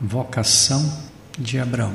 Vocação de Abraão.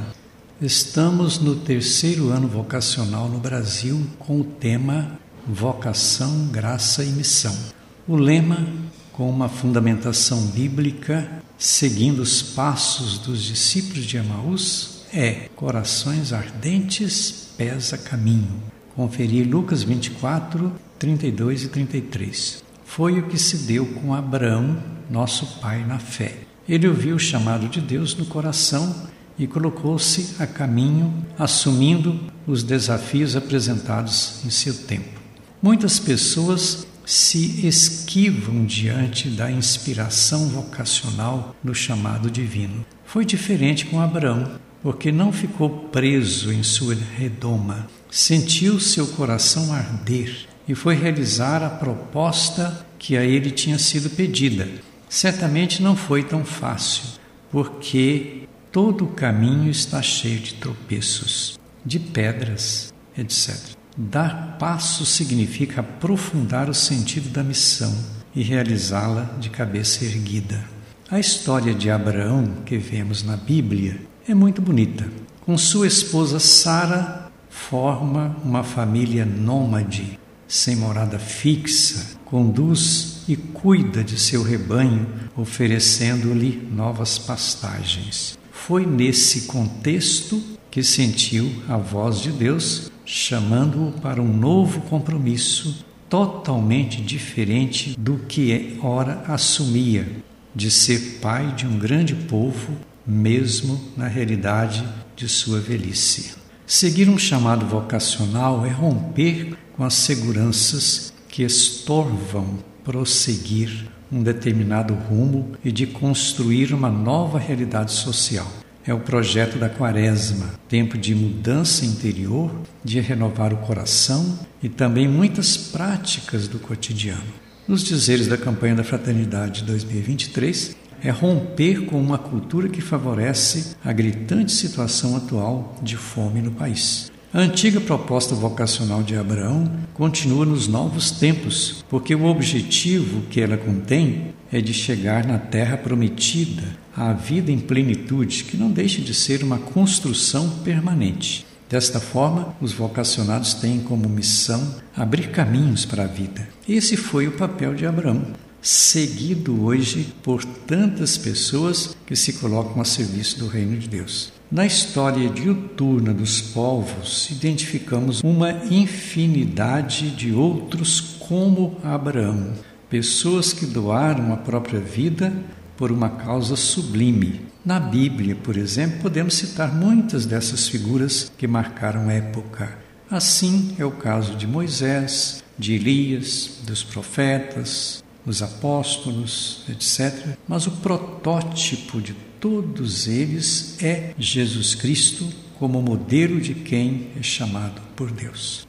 Estamos no terceiro ano vocacional no Brasil com o tema Vocação, Graça e Missão. O lema, com uma fundamentação bíblica, seguindo os passos dos discípulos de Emaús, é Corações ardentes, pesa caminho. Conferir Lucas 24, 32 e 33. Foi o que se deu com Abraão, nosso pai na fé. Ele ouviu o chamado de Deus no coração e colocou-se a caminho, assumindo os desafios apresentados em seu tempo. Muitas pessoas se esquivam diante da inspiração vocacional do chamado divino. Foi diferente com Abraão, porque não ficou preso em sua redoma, sentiu seu coração arder e foi realizar a proposta que a ele tinha sido pedida certamente não foi tão fácil, porque todo o caminho está cheio de tropeços, de pedras, etc. Dar passo significa aprofundar o sentido da missão e realizá-la de cabeça erguida. A história de Abraão que vemos na Bíblia é muito bonita. Com sua esposa Sara, forma uma família nômade, sem morada fixa, conduz e cuida de seu rebanho, oferecendo-lhe novas pastagens. Foi nesse contexto que sentiu a voz de Deus chamando-o para um novo compromisso totalmente diferente do que ora assumia, de ser pai de um grande povo, mesmo na realidade de sua velhice. Seguir um chamado vocacional é romper com as seguranças que estorvam prosseguir um determinado rumo e de construir uma nova realidade social. É o projeto da Quaresma, tempo de mudança interior, de renovar o coração e também muitas práticas do cotidiano. Nos dizeres da campanha da Fraternidade 2023, é romper com uma cultura que favorece a gritante situação atual de fome no país. A antiga proposta vocacional de Abraão continua nos novos tempos, porque o objetivo que ela contém é de chegar na terra prometida, à vida em plenitude, que não deixa de ser uma construção permanente. Desta forma, os vocacionados têm como missão abrir caminhos para a vida. Esse foi o papel de Abraão, seguido hoje por tantas pessoas que se colocam a serviço do reino de Deus. Na história diuturna dos povos, identificamos uma infinidade de outros como Abraão, pessoas que doaram a própria vida por uma causa sublime. Na Bíblia, por exemplo, podemos citar muitas dessas figuras que marcaram a época. Assim é o caso de Moisés, de Elias, dos profetas, os apóstolos, etc. Mas o protótipo de todos eles é Jesus Cristo como modelo de quem é chamado por Deus.